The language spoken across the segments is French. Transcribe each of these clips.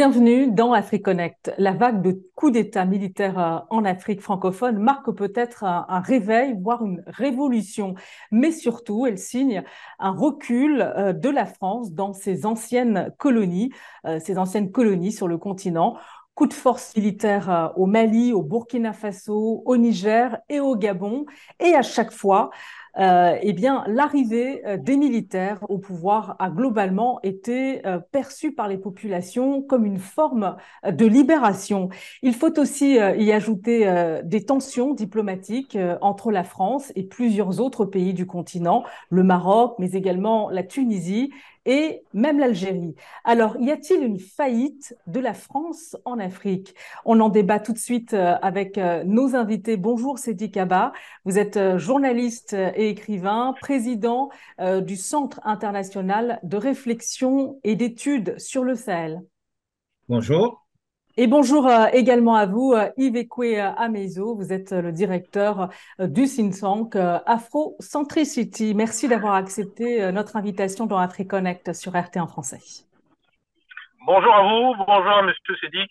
bienvenue dans AfriConnect. La vague de coups d'État militaires euh, en Afrique francophone marque peut-être un, réveil, voire une révolution, mais surtout, elle signe un recul euh, de la France dans ses anciennes colonies, euh, ses anciennes colonies sur le continent. Coup de force militaire au Mali, au Burkina Faso, au Niger et au Gabon. Et à chaque fois, euh, eh bien, l'arrivée euh, des militaires au pouvoir a globalement été euh, perçue par les populations comme une forme de libération. Il faut aussi y ajouter des tensions diplomatiques entre la France et plusieurs autres pays du continent, le Maroc, mais également la Tunisie et même l'Algérie. Alors, y a-t-il une faillite de la France en Afrique? On en débat tout de suite euh, avec euh, nos invités. Bonjour Cédric Kaba, vous êtes euh, journaliste et écrivain, président du Centre international de réflexion et d'études sur le Sahel. Bonjour. Et bonjour euh, également à vous, euh, Yves Ekwe euh, Amezo. Vous êtes le directeur du think tank Afrocentricity. Merci d'avoir accepté notre invitation dans AfriConnect sur RT en français. Bonjour à vous, bonjour à Monsieur Sédic.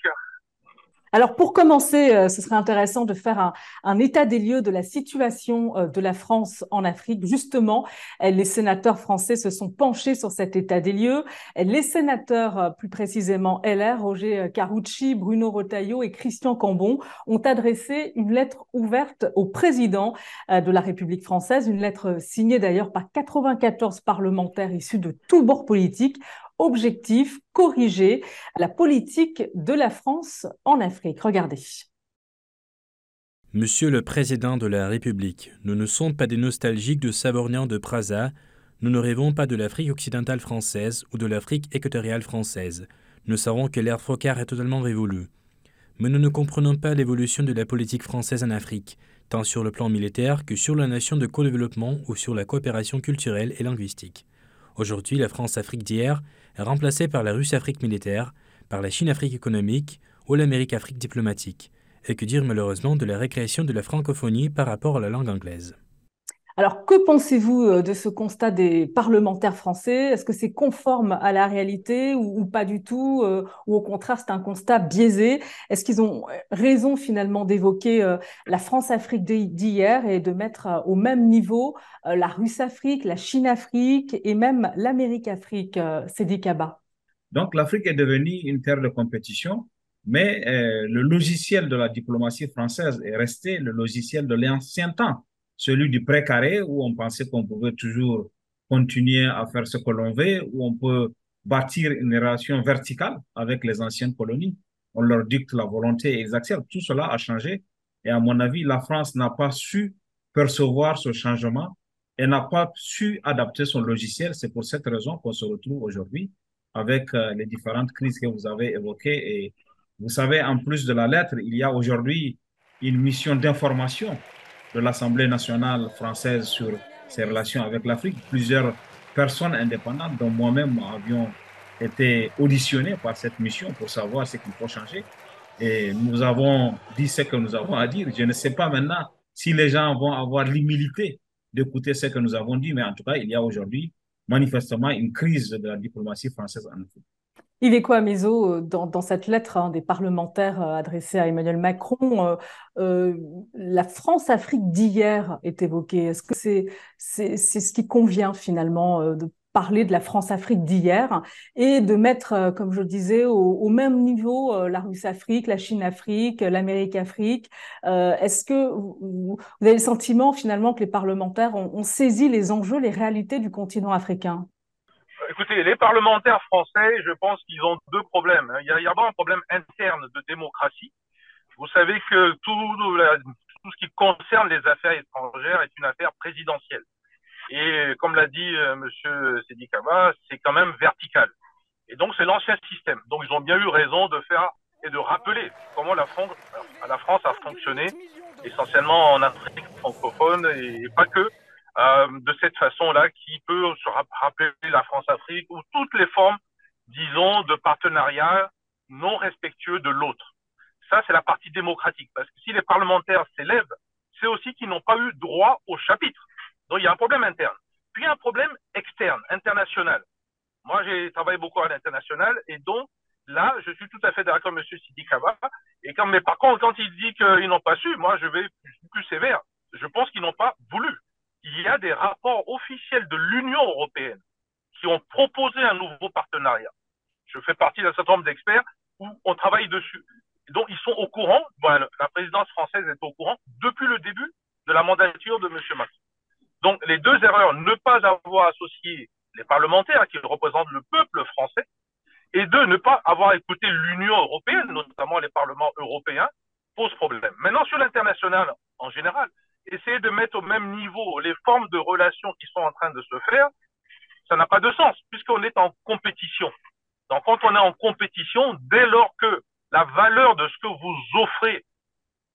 Alors pour commencer, euh, ce serait intéressant de faire un, état des lieux de la situation euh, de la France en Afrique. Justement, les sénateurs français se sont penchés sur cet état des lieux. Les sénateurs, euh, plus précisément LR, Roger Carucci, Bruno Retailleau et Christian Cambon, ont adressé une lettre ouverte au président de la République française, une lettre signée d'ailleurs par 94 parlementaires issus de tous bords politiques objectif, corriger la politique de la France en Afrique. Regardez. Monsieur le Président de la République, nous ne sommes pas des nostalgiques de Savorgnan de Praza, nous ne rêvons pas de l'Afrique occidentale française ou de l'Afrique équatoriale française. Nous savons que l'ère Focard est totalement révolue. Mais nous ne comprenons pas l'évolution de la politique française en Afrique, tant sur le plan militaire que sur la nation de co-développement ou sur la coopération culturelle et linguistique. Aujourd'hui, la France-Afrique d'hier remplacée par la Russe-Afrique militaire, par la Chine-Afrique économique ou l'Amérique-Afrique diplomatique. Et que dire malheureusement de la récréation de la francophonie par rapport à la langue anglaise? Alors, que pensez-vous euh, de ce constat des parlementaires français? Est-ce que c'est conforme à la réalité ou, pas du tout euh, Ou au contraire, c'est un constat biaisé? Est-ce qu'ils ont raison finalement d'évoquer euh, la France-Afrique d'hier et de mettre au même niveau la Russe-Afrique, la Chine-Afrique et même l'Amérique-Afrique dit Kaba? Donc, l'Afrique est devenue une terre de compétition, mais le logiciel de la diplomatie française est resté le logiciel de l'ancien temps celui du précaré où on pensait qu'on pouvait toujours continuer à faire ce que l'on veut, où on peut bâtir une relation verticale avec les anciennes colonies. On leur dicte la volonté et. Tout cela a changé. Et à mon avis, la France n'a pas su percevoir ce changement et n'a pas su adapter son logiciel. C'est pour cette raison qu'on se retrouve aujourd'hui avec euh, les différentes crises que vous avez évoquées. Et vous savez, en plus de la lettre, il y a aujourd'hui une mission d'information de l'Assemblée nationale française sur ses relations avec l'Afrique. Plusieurs personnes indépendantes, dont moi-même, avions été auditionnées par cette mission pour savoir ce qu'il faut changer. Et nous avons dit ce que nous avons à dire. Je ne sais pas maintenant si les gens vont avoir l'humilité d'écouter ce que nous avons dit, mais en tout cas, il y a aujourd'hui manifestement une crise de la diplomatie française en Afrique. Yves quoi, Mézo, dans, dans, cette lettre hein, des parlementaires euh, adressée à Emmanuel Macron, euh, euh, la France-Afrique d'hier est évoquée. Est-ce que c'est c'est ce qui convient finalement de parler de la France-Afrique d'hier et de mettre, comme je le disais, au, même niveau la Russe-Afrique, la Chine-Afrique, l'Amérique-Afrique? Est-ce que vous, avez le sentiment finalement que les parlementaires ont, ont saisi les enjeux, les réalités du continent africain? Écoutez, les parlementaires français, je pense qu'ils ont deux problèmes. Il y a, d'abord un problème interne de démocratie. Vous savez que tout, ce qui concerne les affaires étrangères est une affaire présidentielle. Et comme l'a dit euh, Monsieur Sedikava, c'est quand même vertical. Et donc c'est l'ancien système. Donc ils ont bien eu raison de faire et de rappeler comment la France a fonctionné, essentiellement en Afrique francophone et pas que, euh, de cette façon-là qui peut se rappeler la France-Afrique ou toutes les formes, disons, de partenariat non respectueux de l'autre. Ça, c'est la partie démocratique. Parce que si les parlementaires s'élèvent, c'est aussi qu'ils n'ont pas eu droit au chapitre. Donc, il y a un problème interne. Puis, un problème externe, international. Moi, j'ai travaillé beaucoup à l'international et donc, Là, je suis tout à fait d'accord avec M. Sidi Kaba. Et quand, mais par contre, quand il dit qu'ils n'ont pas su, moi, je vais plus sévère. Je pense qu'ils n'ont pas voulu. Il y a des rapports officiels de l'Union européenne qui ont proposé un nouveau partenariat. Je fais partie d'un certain nombre d'experts où on travaille dessus. Donc, ils sont au courant, la présidence française est au courant depuis le début de la mandature de M. Macron. Donc, les deux erreurs, ne pas avoir associé les parlementaires qui représentent le peuple français, et deux, ne pas avoir écouté l'Union européenne, notamment les parlements européens, pose problème. Maintenant, sur l'international en général, essayer de mettre au même niveau les formes de relations qui sont en train de se faire, ça n'a pas de sens, puisqu'on est en compétition. Donc, quand on est en compétition, dès lors que la valeur de ce que vous offrez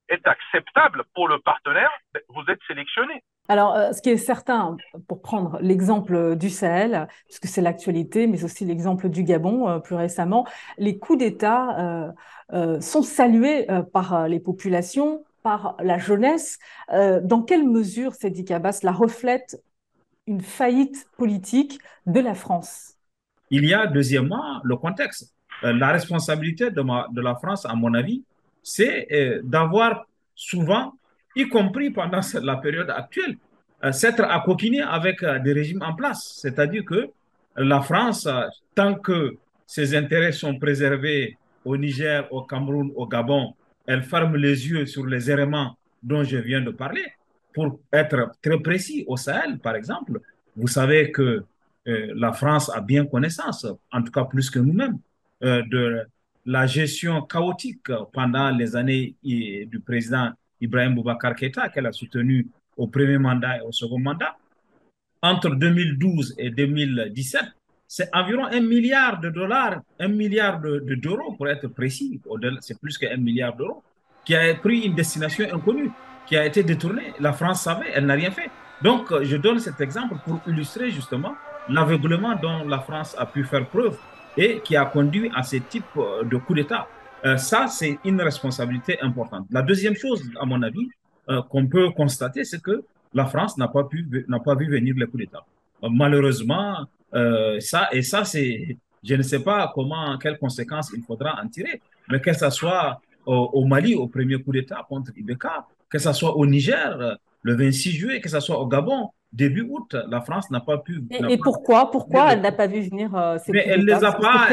est acceptable pour le partenaire, ben, vous êtes sélectionné. Alors, euh, ce qui est certain, pour prendre l'exemple du Sahel, puisque c'est l'actualité, mais aussi l'exemple du Gabon euh, plus récemment, les coups d'État euh, sont salués par les populations, par la jeunesse. dans quelle mesure, Sadi Kabas, la reflète une faillite politique de la France? Il y a deuxièmement le contexte. la responsabilité de, de la France, à mon avis, c'est d'avoir souvent y compris pendant la période actuelle, euh, s'être accoquiné avec euh, des régimes en place. C'est-à-dire que la France, euh, tant que ses intérêts sont préservés au Niger, au Cameroun, au Gabon, elle ferme les yeux sur les éléments dont je viens de parler. Pour être très précis, au Sahel, par exemple, vous savez que la France a bien connaissance, en tout cas plus que nous-mêmes, de la gestion chaotique pendant les années du président Ibrahim Boubacar Keïta, qu'elle a soutenu au premier mandat et au second mandat. Entre 2012 et 2017, c'est environ un milliard de dollars, un milliard d'euros pour être précis, c'est plus qu'un milliard d'euros, qui a pris une destination inconnue, qui a été détournée. La France savait, elle n'a rien fait. Donc, je donne cet exemple pour illustrer justement l'aveuglement dont la France a pu faire preuve et qui a conduit à ce type de coup d'État. Euh, ça, c'est une responsabilité importante. La deuxième chose, à mon avis, euh, qu'on peut constater, c'est que la France n'a pas, pu, pas vu venir le coup d'État. Euh, malheureusement, ça, et ça, c'est, je ne sais pas comment, quelles conséquences il faudra en tirer, mais que ce soit au, Mali, au premier coup d'État contre Ibeka, que ce soit au Niger, le 26 juillet, que ce soit au Gabon, début août, la France n'a pas pu. Et, pourquoi Pourquoi elle n'a pas vu venir ces Mais elle ne les a pas.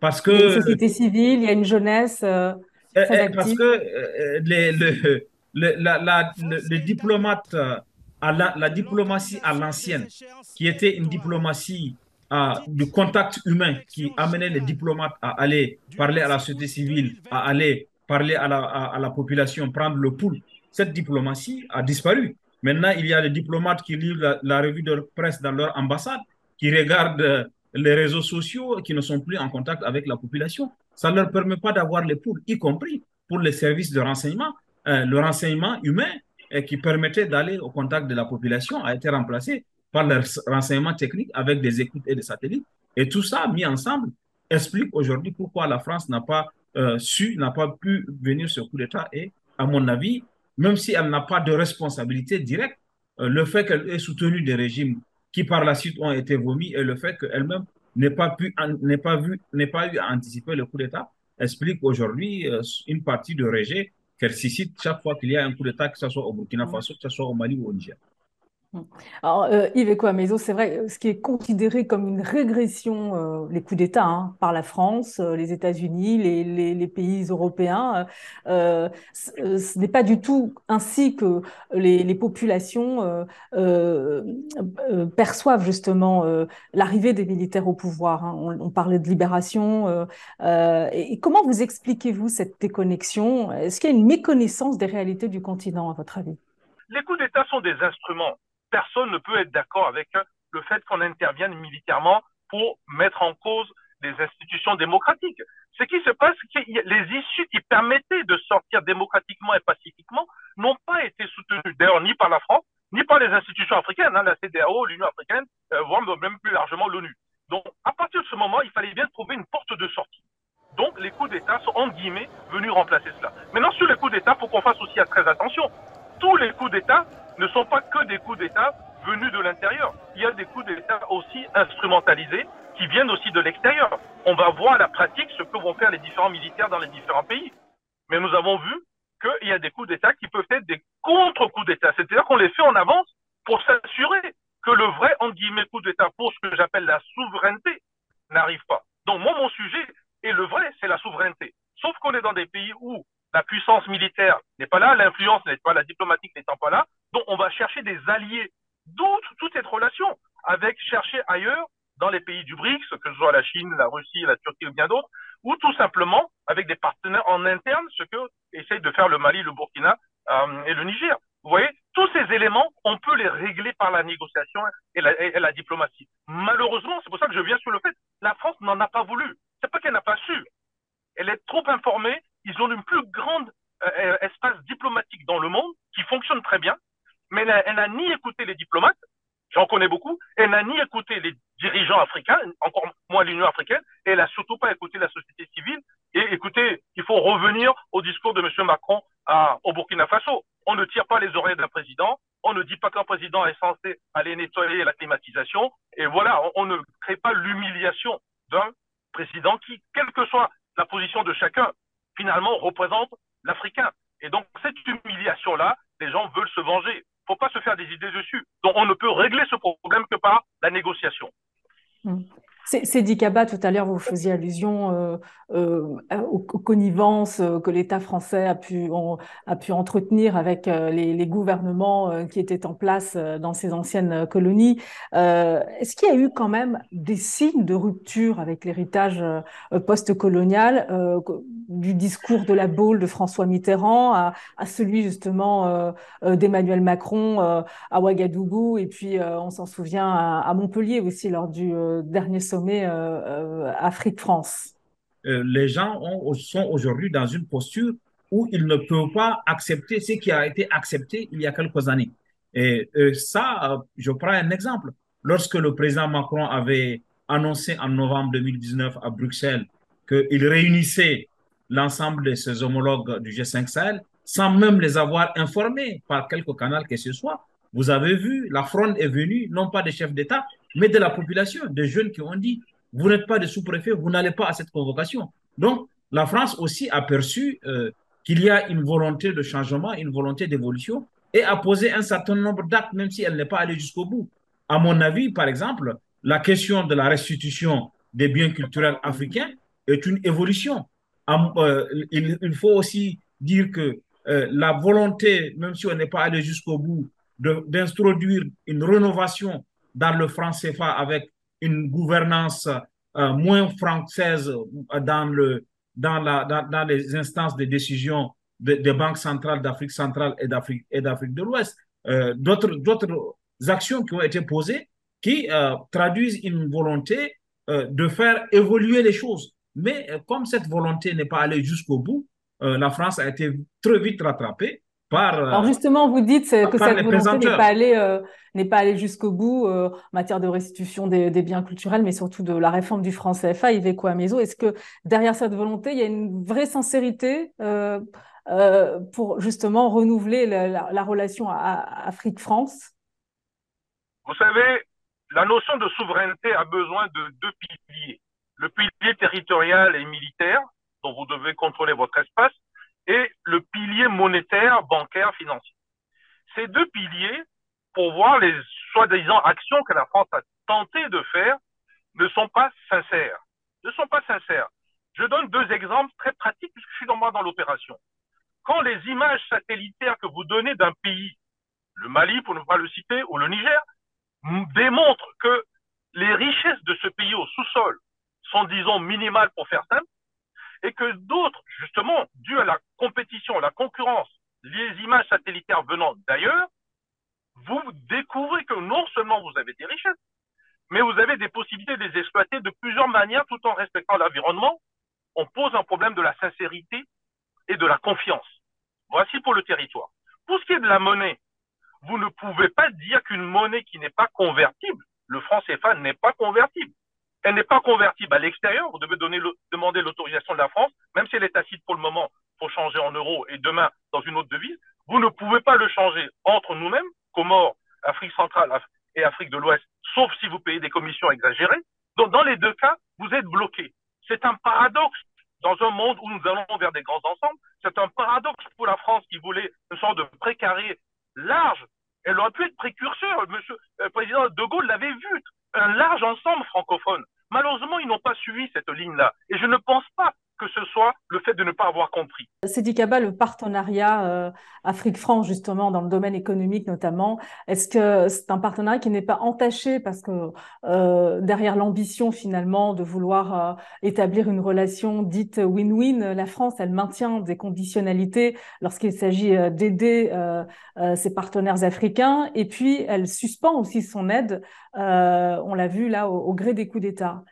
Parce que. Il y a une société civile, il y a une jeunesse. Euh, eh, eh, parce que euh, les, les, diplomates, euh, à la, diplomatie à l'ancienne, qui était une diplomatie à, du contact humain, qui amenait les diplomates à aller parler à la société civile, à aller parler à la, population, prendre le pouls, cette diplomatie a disparu. Maintenant, il y a des diplomates qui lisent la, revue de presse dans leur ambassade, qui regardent les réseaux sociaux qui ne sont plus en contact avec la population. Ça ne leur permet pas d'avoir les poules, y compris pour les services de renseignement. Euh, le renseignement humain euh, qui permettait d'aller au contact de la population a été remplacé par le renseignement technique avec des écoutes et des satellites. Et tout ça mis ensemble explique aujourd'hui pourquoi la France n'a pas euh, su, n'a pas pu venir sur coup d'État. Et à mon avis, même si elle n'a pas de responsabilité directe, le fait qu'elle ait soutenu des régimes qui par la suite ont été vomis et le fait qu'elle-même n'ait pas pu, n'ait pas vu, n'ait pas eu à anticiper le coup d'État explique aujourd'hui euh, une partie de rejet qu'elle suscite chaque fois qu'il y a un coup d'État, que ce soit au Burkina Faso, que ce soit au Mali ou au Niger. Alors, euh, Yves Ekoamezo, c'est vrai, ce qui est considéré comme une régression, euh, les coups d'État hein, par la France, euh, les États-Unis, les, pays européens, euh, ce n'est pas du tout ainsi que les, populations perçoivent justement l'arrivée des militaires au pouvoir. Hein. On, parlait de libération. Et, comment vous expliquez-vous cette déconnexion? Est-ce qu'il y a une méconnaissance des réalités du continent, à votre avis? Les coups d'État sont des instruments personne ne peut être d'accord avec le fait qu'on intervienne militairement pour mettre en cause les institutions démocratiques. Ce qui se passe, c'est que les issues qui permettaient de sortir démocratiquement et pacifiquement n'ont pas été soutenues, d'ailleurs, ni par la France, ni par les institutions africaines, hein, la CDAO, l'Union africaine, euh, voire même plus largement l'ONU. Donc, à partir de ce moment, il fallait bien trouver une porte de sortie. Donc, les coups d'État sont, en guillemets, venus remplacer cela. Maintenant, sur les coups d'État, il faut qu'on fasse aussi très attention. Tous les coups d'État ne sont pas que des coups d'État venus de l'intérieur. Il y a des coups d'État aussi instrumentalisés qui viennent aussi de l'extérieur. On va voir à la pratique ce que vont faire les différents militaires dans les différents pays. Mais nous avons vu qu'il y a des coups d'État qui peuvent être des contre-coups d'État. C'est-à-dire qu'on les fait en avance pour s'assurer que le vrai, en guillemets, coup d'État pour ce que j'appelle la souveraineté n'arrive pas. Donc moi, mon sujet, et le vrai, c'est la souveraineté. Sauf qu'on est dans des pays où la puissance militaire n'est pas là, l'influence n'est pas là, la diplomatique n'étant pas là, donc on va chercher des alliés. D'où toute cette relation avec chercher ailleurs dans les pays du BRICS, que ce soit la Chine, la Russie, la Turquie ou bien d'autres, ou tout simplement avec des partenaires en interne, ce que essaye de faire le Mali, le Burkina euh, et le Niger. Vous voyez, tous ces éléments, on peut les régler par la négociation et la, diplomatie. Malheureusement, c'est pour ça que je viens sur le fait, la France n'en a pas voulu. C'est pas qu'elle n'a pas su. Elle est trop informée. Ils ont une plus grande euh, euh, espace diplomatique dans le monde qui fonctionne très bien, mais elle n'a ni écouté les diplomates, j'en connais beaucoup, elle n'a ni écouté les dirigeants africains, encore moins l'Union africaine, et elle n'a surtout pas écouté la société civile. Et écoutez, il faut revenir au discours de M. Macron à, au Burkina Faso. On ne tire pas les oreilles d'un président, on ne dit pas qu'un président est censé aller nettoyer la climatisation, et voilà, on ne crée pas l'humiliation d'un président qui, quelle que soit la position de chacun, finalement représente l'Africain. Et donc, cette humiliation-là, les gens veulent se venger. Il ne faut pas se faire des idées dessus. Donc, on ne peut régler ce problème que par la négociation. Mmh. C'est Dicaba, tout à l'heure, vous faisiez allusion euh, euh, aux, connivences euh, que l'État français a pu, entretenir avec les, gouvernements qui étaient en place dans ces anciennes colonies. Est-ce qu'il y a eu quand même des signes de rupture avec l'héritage post-colonial du discours de la Baule de François Mitterrand à, celui justement d'Emmanuel Macron à Ouagadougou et puis on s'en souvient à, Montpellier aussi lors du dernier sommet sommet euh, euh, Afrique-France euh, Les gens ont, sont aujourd'hui dans une posture où ils ne peuvent pas accepter ce qui a été accepté il y a quelques années. Et ça, je prends un exemple. Lorsque le président Macron avait annoncé en novembre 2019 à Bruxelles qu'il réunissait l'ensemble de ses homologues du G5 Sahel, sans même les avoir informés par quelque canal que ce soit, vous avez vu, la fronde est venue, non pas des chefs d'État, mais de la population, des jeunes qui ont dit, vous n'êtes pas des sous-préfets, vous n'allez pas à cette convocation. Donc, la France aussi a perçu euh, qu'il y a une volonté de changement, une volonté d'évolution, et a posé un certain nombre d'actes, même si elle n'est pas allée jusqu'au bout. À mon avis, par exemple, la question de la restitution des biens culturels africains est une évolution. Euh, il, faut aussi dire que euh, la volonté, même si on n'est pas allé jusqu'au bout, d'introduire une rénovation dans le franc CFA avec une gouvernance euh, moins française dans, le, dans, les instances de décision des de banques centrales d'Afrique centrale et d'Afrique de l'Ouest. Euh, d'autres, actions qui ont été posées qui euh, traduisent une volonté euh, de faire évoluer les choses. Mais euh, comme cette volonté n'est pas allée jusqu'au bout, euh, la France a été très vite rattrapée par, Alors justement, vous dites que cette volonté n'est pas allée, euh, n'est pas allée jusqu'au bout euh, en matière de restitution des, des, biens culturels, mais surtout de la réforme du franc CFA, Iveco Amezo. Est-ce que derrière cette volonté, il y a une vraie sincérité euh, euh pour justement renouveler la, la, la relation Afrique-France Vous savez, la notion de souveraineté a besoin de deux piliers. Le pilier territorial et militaire, dont vous devez contrôler votre espace, le pilier monétaire, bancaire, financier. Ces deux piliers, pour voir les soi-disant actions que la France a tenté de faire, ne sont pas sincères. Ne sont pas sincères. Je donne deux exemples très pratiques puisque je suis dans, dans l'opération. Quand les images satellitaires que vous donnez d'un pays, le Mali pour ne pas le citer, ou le Niger, démontrent que les richesses de ce pays au sous-sol sont, disons, minimales pour faire simple, et que d'autres, justement, dû à la compétition, la concurrence, les images satellitaires venant d'ailleurs, vous découvrez que non seulement vous avez des richesses, mais vous avez des possibilités de les exploiter de plusieurs manières tout en respectant l'environnement. On pose un problème de la sincérité et de la confiance. Voici pour le territoire. Pour ce qui est de la monnaie, vous ne pouvez pas dire qu'une monnaie qui n'est pas convertible, le franc CFA n'est pas convertible elle n'est pas convertible à l'extérieur. Vous devez demander l'autorisation de la France, même si elle est tacite pour le moment, pour changer en euros et demain dans une autre devise. Vous ne pouvez pas le changer entre nous-mêmes, Comores, Afrique centrale et Afrique de l'Ouest, sauf si vous payez des commissions exagérées. Donc, dans les deux cas, vous êtes bloqué. C'est un paradoxe dans un monde où nous allons vers des grands ensembles. C'est un paradoxe pour la France qui voulait une sorte de précaré large. Elle aurait pu être précurseur. Monsieur le président de Gaulle l'avait vu. Un large ensemble francophone. Malheureusement, ils n'ont pas suivi cette ligne-là. Et je ne pense pas que ce soit le fait de ne pas avoir compris. Sidi Kaba, le partenariat euh, Afrique-France, justement, dans le domaine économique notamment, est-ce que c'est un partenariat qui n'est pas entaché parce que euh, derrière l'ambition finalement de vouloir euh, établir une relation dite win-win, la France, elle maintient des conditionnalités lorsqu'il s'agit d'aider ses partenaires africains et puis elle suspend aussi son aide, on l'a vu là, au, au gré des coups d'État.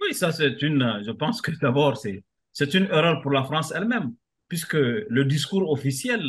Oui, ça c'est une, je pense que d'abord c'est c'est une erreur pour la France elle-même, puisque le discours officiel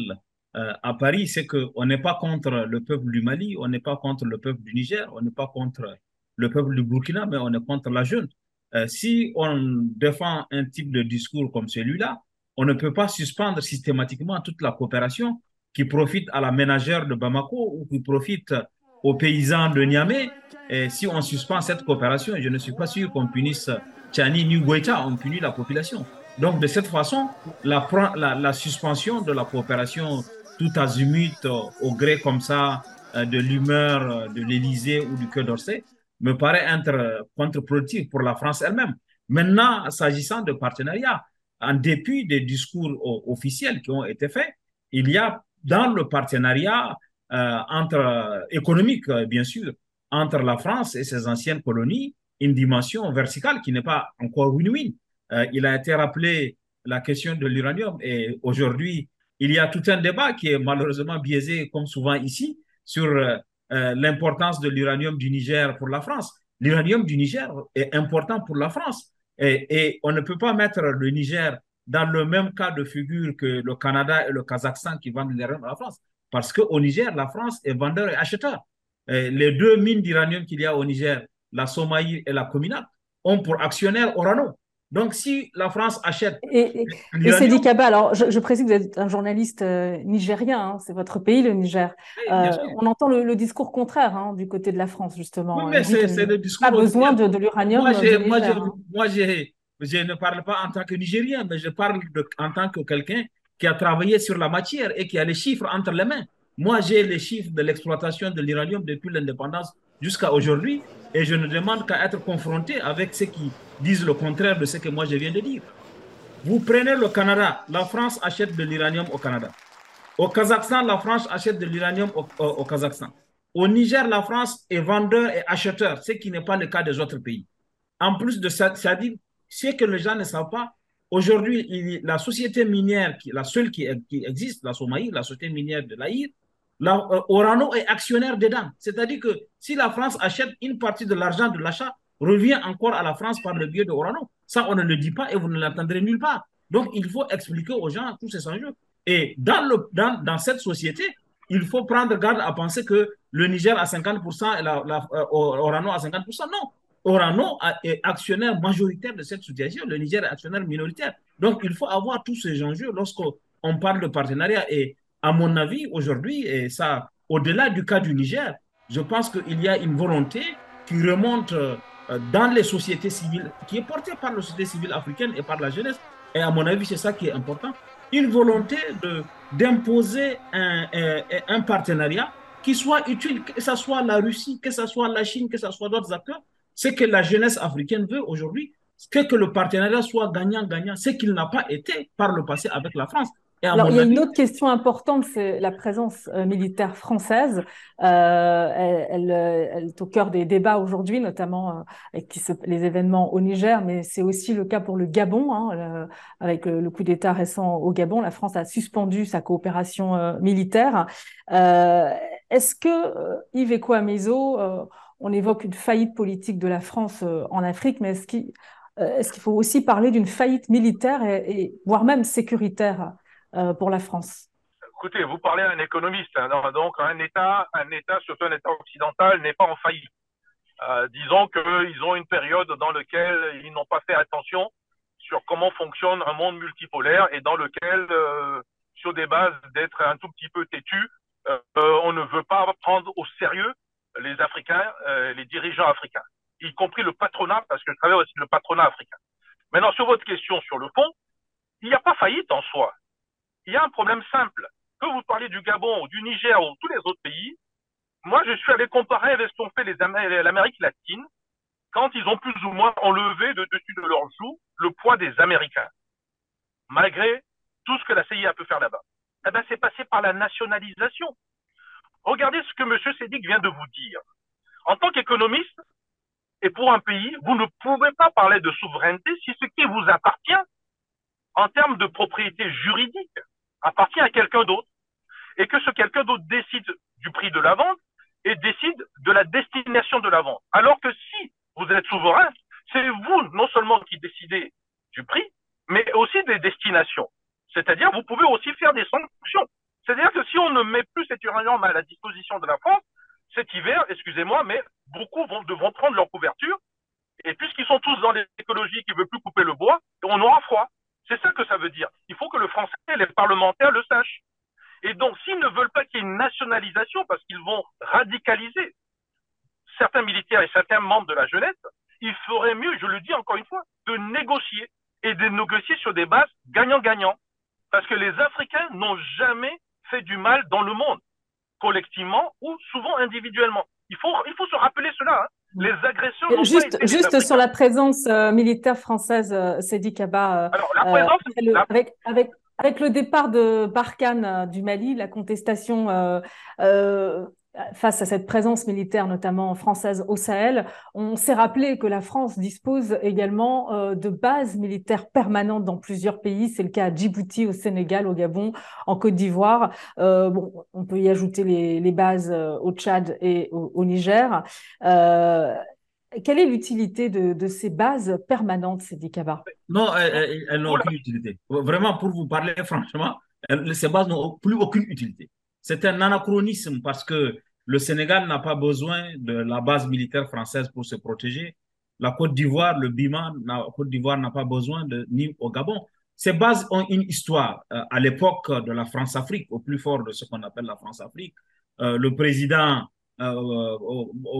euh, à Paris, c'est qu'on n'est pas contre le peuple du Mali, on n'est pas contre le peuple du Niger, on n'est pas contre le peuple du Burkina, mais on est contre la jeune. Euh, si on défend un type de discours comme celui-là, on ne peut pas suspendre systématiquement toute la coopération qui profite à la ménagère de Bamako ou qui profite aux paysans de Niamey. Et si on suspend cette coopération, je ne suis pas sûr qu'on punisse Tchani ni on punit la population. Donc, de cette façon, la, suspension de la coopération tout azimut euh, au gré comme ça euh, de l'humeur euh, de l'Élysée ou du Quai d'Orsay me paraît être contre-productif pour la France elle-même. Maintenant, s'agissant de partenariat, en dépit des discours officiels qui ont été faits, il y a dans le partenariat entre économique, bien sûr, entre la France et ses anciennes colonies, une dimension verticale qui n'est pas encore win-win. Euh, il a été rappelé la question de l'uranium et aujourd'hui, il y a tout un débat qui est malheureusement biaisé, comme souvent ici, sur euh, euh, l'importance de l'uranium du Niger pour la France. L'uranium du Niger est important pour la France et, on ne peut pas mettre le Niger dans le même cas de figure que le Canada et le Kazakhstan qui vendent l'uranium à la France. Parce qu'au Niger, la France est vendeur et acheteur. les deux mines d'uranium qu'il y a au Niger, la Somaï et la Cominac, ont pour actionnaire Orano. Donc, si la France achète. Et, et, c'est Kaba, alors je, précise que vous êtes un journaliste euh, nigérien, hein, c'est votre pays, le Niger. Euh, on entend le, discours contraire hein, du côté de la France, justement. Oui, mais c'est le discours. Pas besoin de, l'uranium. Moi, moi, hein. moi je ne parle pas en tant que Nigérien, mais je parle en tant que quelqu'un qui a travaillé sur la matière et qui a les chiffres entre les mains. Moi, j'ai les chiffres de l'exploitation de l'uranium depuis l'indépendance jusqu'à aujourd'hui et je ne demande qu'à être confronté avec ceux qui disent le contraire de ce que moi je viens de dire. Vous prenez le Canada, la France achète de l'uranium au Canada. Au Kazakhstan, la France achète de l'uranium au, Kazakhstan. Au Niger, la France est vendeur et acheteur, ce qui n'est pas le cas des autres pays. En plus de ça, c'est-à-dire, ce que les gens ne savent pas, aujourd'hui, la société minière, la seule qui, existe, la Somaï, la société minière de l'Aïr, euh, Orano est actionnaire dedans. C'est-à-dire que si la France achète une partie de l'argent de l'achat, revient encore à la France par le biais de Orano. Ça, on ne le dit pas et vous ne l'entendrez nulle part. Donc, il faut expliquer aux gens tous ces enjeux. Et dans, le, dans, dans cette société, il faut prendre garde à penser que le Niger a 50% et la, euh, Orano a 50%. Non, Orano est actionnaire majoritaire de cette situation, le Niger est actionnaire minoritaire. Donc, il faut avoir tous ces enjeux lorsqu'on parle de partenariat. Et à mon avis, aujourd'hui, et ça, au-delà du cas du Niger, je pense qu'il y a une volonté qui remonte euh, dans les sociétés civiles, qui est portée par la société civile africaine et par la jeunesse. Et à mon avis, c'est ça qui est important. Une volonté d'imposer un, un, un, partenariat qui soit utile, que ce soit la Russie, que ce soit la Chine, que ce soit d'autres acteurs. Ce que la jeunesse africaine veut aujourd'hui, c'est que le partenariat soit gagnant-gagnant, ce qu'il n'a pas été par le passé avec la France. Alors, il y a une autre question importante, c'est la présence euh, militaire française. Euh, elle, elle, est au cœur des débats aujourd'hui, notamment euh, avec les événements au Niger, mais c'est aussi le cas pour le Gabon. Hein, avec le, coup d'État récent au Gabon, la France a suspendu sa coopération euh, militaire. Est-ce que, Yves Ekoamizo, on évoque une faillite politique de la France en Afrique, mais est-ce qu'il est qu'il faut aussi parler d'une faillite militaire et, et voire même sécuritaire? euh, pour la France Écoutez, vous parlez à un économiste, hein, donc un État, un État, surtout un État occidental, n'est pas en faillite. Euh, disons qu'ils ont une période dans laquelle ils n'ont pas fait attention sur comment fonctionne un monde multipolaire et dans lequel, euh, sur des bases d'être un tout petit peu têtu, on ne veut pas prendre au sérieux les Africains, les dirigeants africains, y compris le patronat, parce que je travaille aussi le patronat africain. Maintenant, sur votre question sur le fond, il n'y a pas faillite en soi. Il y a un problème simple. Que vous parlez du Gabon ou du Niger ou tous les autres pays, moi, je suis allé comparer avec ce qu'ont fait l'Amérique latine quand ils ont plus ou moins enlevé de dessus de leur joue le poids des Américains. Malgré tout ce que la CIA peut faire là-bas. Eh ben, c'est passé par la nationalisation. Regardez ce que M. Sédic vient de vous dire. En tant qu'économiste, et pour un pays, vous ne pouvez pas parler de souveraineté si ce qui vous appartient en termes de propriété juridique appartient à quelqu'un d'autre et que ce quelqu'un d'autre décide du prix de la vente et décide de la destination de la vente. Alors que si vous êtes souverain, c'est vous non seulement qui décidez du prix, mais aussi des destinations. C'est-à-dire, vous pouvez aussi faire des sanctions. C'est-à-dire que si on ne met plus cet uranium à la disposition de la France, cet hiver, excusez-moi, mais beaucoup vont, devront prendre leur couverture. Et puisqu'ils sont tous dans l'écologie qui veut plus couper le bois, on aura froid. C'est ça que ça veut dire. Il faut que le Français et les parlementaires le sachent. Et donc, s'ils ne veulent pas qu'il y ait une nationalisation, parce qu'ils vont radicaliser certains militaires et certains membres de la jeunesse, il ferait mieux, je le dis encore une fois, de négocier et de négocier sur des bases gagnant-gagnant. Parce que les Africains n'ont jamais fait du mal dans le monde, collectivement ou souvent individuellement. Il faut, se rappeler cela. Hein. Les. Juste, pas été juste sur la présence euh, militaire française, euh, Sedi Kaba. Euh, Alors, la présence. Le, avec, avec, avec, le départ de Barkhane du Mali, la contestation face à cette présence militaire, notamment française au Sahel, on s'est rappelé que la France dispose également euh, de bases militaires permanentes dans plusieurs pays. C'est le cas à Djibouti, au Sénégal, au Gabon, en Côte d'Ivoire. Euh, bon, on peut y ajouter les, bases euh, au Tchad et au, Niger. Quelle est l'utilité de, de, ces bases permanentes, Sidi Kaba? Non, elles n'ont aucune utilité. Vraiment, pour vous parler franchement, ces bases n'ont plus aucune utilité. C'est un anachronisme parce que le Sénégal n'a pas besoin de la base militaire française pour se protéger. La Côte d'Ivoire, le Bima, la Côte d'Ivoire n'a pas besoin de ni au Gabon. Ces bases ont une histoire. Euh, à l'époque de la France-Afrique, au plus fort de ce qu'on appelle la France-Afrique, euh, le président, euh,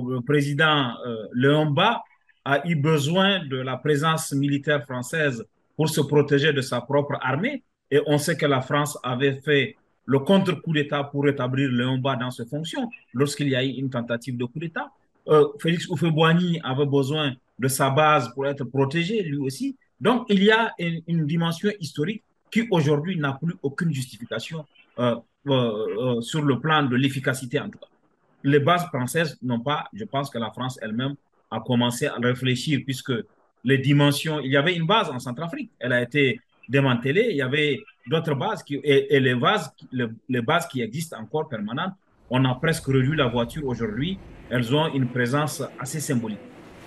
le président euh, Léon Bas a eu besoin de la présence militaire française pour se protéger de sa propre armée. Et on sait que la France avait fait le contre-coup d'État pour rétablir Léon Bas dans ses fonctions lorsqu'il y a eu une tentative de coup d'État. Euh, Félix Oufé-Boigny avait besoin de sa base pour être protégé, lui aussi. Donc, il y a une, une dimension historique qui aujourd'hui n'a plus aucune justification euh, euh, euh, sur le plan de l'efficacité, en tout cas. Les bases françaises n'ont pas, je pense que la France elle-même a commencé à réfléchir, puisque les dimensions, il y avait une base en Centrafrique, elle a été démantelée, il y avait d'autres bases qui, et, les, bases, les, bases qui existent encore permanentes. On a presque revu la voiture aujourd'hui. Elles ont une présence assez symbolique.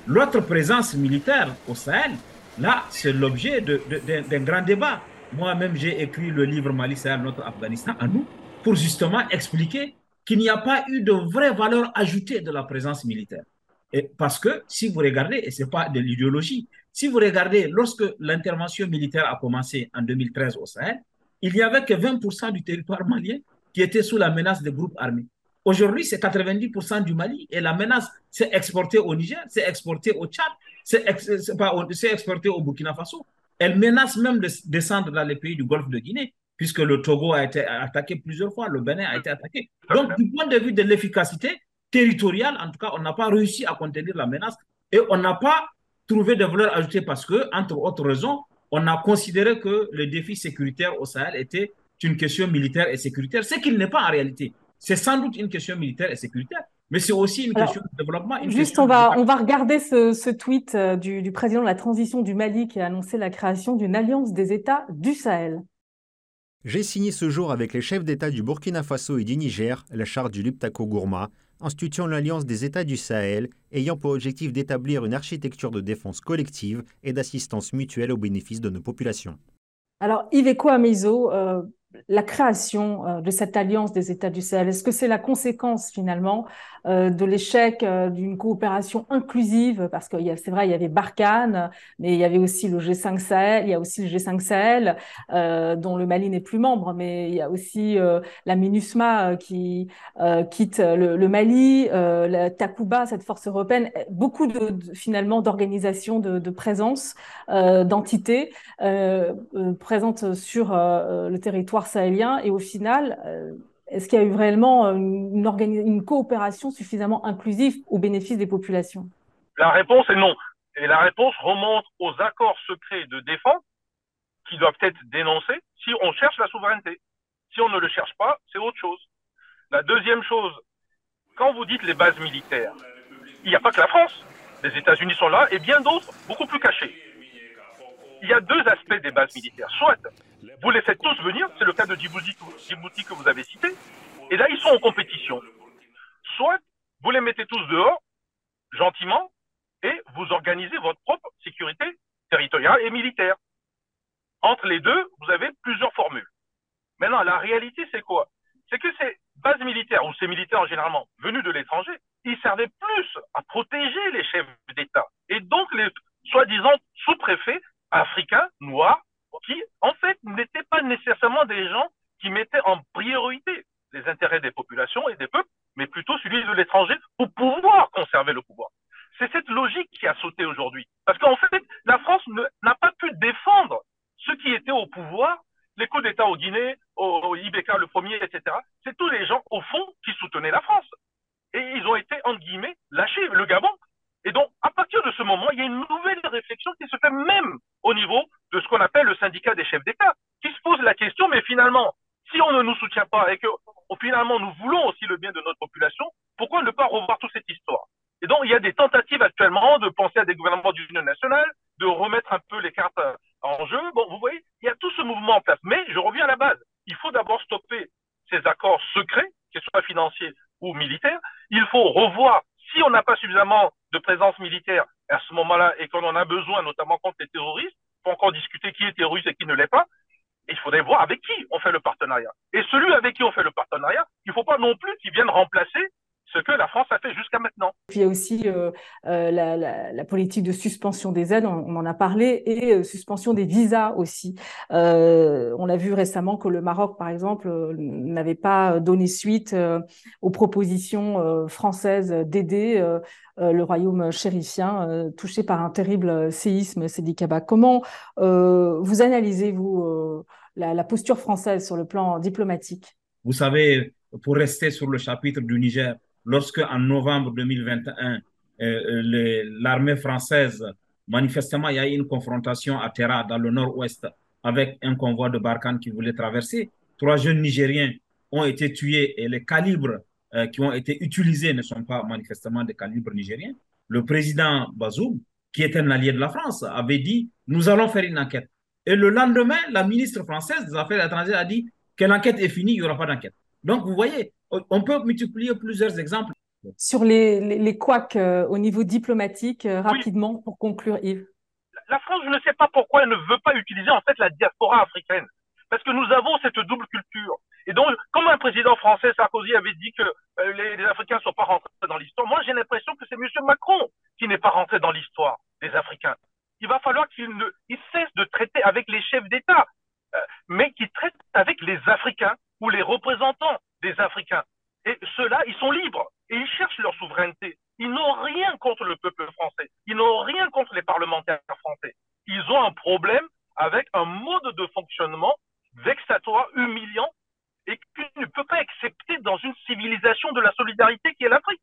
L'autre présence militaire au Sahel, là, c'est l'objet d'un grand débat. Moi-même, j'ai écrit le livre Mali Sahel, notre Afghanistan à nous, pour justement expliquer qu'il n'y a pas eu de vraie valeur ajoutée de la présence militaire. Et parce que si vous regardez, et ce n'est pas de l'idéologie, si vous regardez, lorsque l'intervention militaire a commencé en 2013 au Sahel, il n'y avait que 20% du territoire malien qui était sous la menace des groupes armés. Aujourd'hui, c'est 90% du Mali et la menace s'est exportée au Niger, c'est exporté au Tchad, c'est ex exporté au Burkina Faso. Elle menace même de descendre dans les pays du Golfe de Guinée, puisque le Togo a été attaqué plusieurs fois, le Bénin a été attaqué. Donc, du point de vue de l'efficacité territoriale, en tout cas, on n'a pas réussi à contenir la menace et on n'a pas trouvé de valeur ajoutée parce que, entre autres raisons, on a considéré que le défi sécuritaire au Sahel était une question militaire et sécuritaire, ce qu'il n'est pas en réalité. C'est sans doute une question militaire et sécuritaire, mais c'est aussi une Alors, question de développement. Une juste, on va, on va regarder ce, ce tweet euh, du, du, président de la transition du Mali qui a annoncé la création d'une alliance des États du Sahel. J'ai signé ce jour avec les chefs d'État du Burkina Faso et du Niger la charte du Liptako Gourma, instituant l'Alliance des États du Sahel, ayant pour objectif d'établir une architecture de défense collective et d'assistance mutuelle au bénéfice de nos populations. Alors, Iveco Amizo, euh, la création euh, de cette alliance des États du Sahel. Est-ce que c'est la conséquence finalement euh, de l'échec euh, d'une coopération inclusive? Parce que c'est vrai, il y avait Barkhane, mais il y avait aussi le G5 Sahel, il y a aussi le G5 Sahel, dont le Mali n'est plus membre, mais il y a aussi la MINUSMA qui quitte le, Mali, la Takuba, cette force européenne, beaucoup de, finalement d'organisations de, de, présence, d'entités présentes sur le territoire sahélien et au final, euh, est-ce qu'il y a eu réellement une, une coopération suffisamment inclusive au bénéfice des populations? La réponse est non. Et la réponse remonte aux accords secrets de défense qui doivent être dénoncés si on cherche la souveraineté. Si on ne le cherche pas, c'est autre chose. La deuxième chose, quand vous dites les bases militaires, il n'y a pas que la France. Les États-Unis sont là et bien d'autres, beaucoup plus cachés. Il y a deux aspects des bases militaires. Soit vous les faites tous venir, c'est le cas de Djibouti, que vous avez cité, et là ils sont en compétition. Soit vous les mettez tous dehors, gentiment, et vous organisez votre propre sécurité territoriale et militaire. Entre les deux, vous avez plusieurs formules. Maintenant, la réalité, c'est quoi? C'est que ces bases militaires, ou ces militaires généralement venus de l'étranger, ils servaient plus à protéger les chefs d'État. Et donc, les soi-disant sous-préfets africains, noirs, qui, en fait, n'étaient pas nécessairement des gens qui mettaient en priorité les intérêts des populations et des peuples, mais plutôt celui de l'étranger pour pouvoir conserver le pouvoir. C'est cette logique qui a sauté aujourd'hui. Parce qu'en fait, la France n'a pas pu défendre ceux qui étaient au pouvoir, les coups d'État au Guinée, au, IBK le premier, etc. C'est tous les gens, au fond, qui soutenaient la France. Et ils ont été, entre guillemets, lâchés. Le Gabon, et donc, à partir de ce moment, il y a une nouvelle réflexion qui se fait même au niveau de ce qu'on appelle le des chefs d'État, qui se pose la question, mais finalement, si on ne nous soutient pas et que finalement nous voulons aussi le bien de notre population, pourquoi ne pas revoir toute cette histoire Et donc, il y a des tentatives actuellement de penser à des gouvernements d'union nationale, de remettre un peu les cartes en jeu. Bon, vous voyez, il y a tout ce mouvement en place. Mais je reviens à la base. Il faut d'abord stopper ces accords secrets, qu'ils soient financiers ou militaires. Il faut revoir si on n'a pas suffisamment de présence militaire à ce moment-là et qu'on en a besoin, notamment contre les terroristes, il faut encore discuter qui est terroriste et qui ne l'est pas. il faudrait voir avec qui on fait le partenariat. Et celui avec qui on fait le partenariat, il ne faut pas non plus qu'il vienne remplacer ce que la France a fait jusqu'à maintenant. Puis il y a aussi euh, euh, la, politique de suspension des aides, on, en a parlé, et euh, suspension des visas aussi. on a vu récemment que le Maroc, par exemple, n'avait pas donné suite aux propositions françaises d'aider le royaume chérifien touché par un terrible séisme, Sédicaba. Comment vous analysez-vous la, la posture française sur le plan diplomatique? Vous savez, pour rester sur le chapitre du Niger, lorsque en novembre 2021, euh, euh, l'armée française, manifestement, il y a eu une confrontation à Terra, dans le nord-ouest, avec un convoi de Barkhane qui voulait traverser. Trois jeunes Nigériens ont été tués et les calibres euh, qui ont été utilisés ne sont pas manifestement des calibres nigériens. Le président Bazoum, qui est un allié de la France, avait dit Nous allons faire une enquête. Et le lendemain, la ministre française des Affaires étrangères a dit que l'enquête est finie, il n'y aura pas d'enquête. Donc, vous voyez, on peut multiplier plusieurs exemples. Sur les, les, couacs euh, au niveau diplomatique, euh, rapidement, pour conclure, Yves. La France, je ne sais pas pourquoi elle ne veut pas utiliser en fait la diaspora africaine. Parce que nous avons cette double culture. Et donc, comme un président français, Sarkozy, avait dit que euh, les, Africains ne sont pas rentrés dans l'histoire, moi j'ai l'impression que c'est M. Macron qui n'est pas rentré dans l'histoire des Africains. Il va falloir qu'il cesse de traiter avec les chefs d'État, mais qu'il traite avec les Africains ou les représentants des Africains. Et ceux-là, ils sont libres et ils cherchent leur souveraineté. Ils n'ont rien contre le peuple français. Ils n'ont rien contre les parlementaires français. Ils ont un problème avec un mode de fonctionnement vexatoire, humiliant et qu'ils ne peut pas accepter dans une civilisation de la solidarité qui est l'Afrique.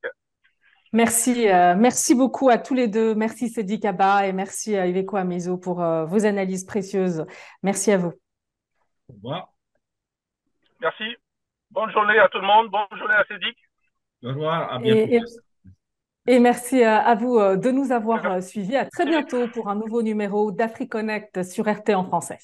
Merci, euh, merci beaucoup à tous les deux. Merci Cédric Abba et merci à Iveco Amizo pour euh, vos analyses précieuses. Merci à vous. Au revoir. Merci. Bonne journée à tout le monde. Bonne journée à Cédric. Au revoir. À bientôt. Et, merci à, vous euh, de nous avoir euh, suivis. À très bientôt pour un nouveau numéro d'AfriConnect sur RT en français.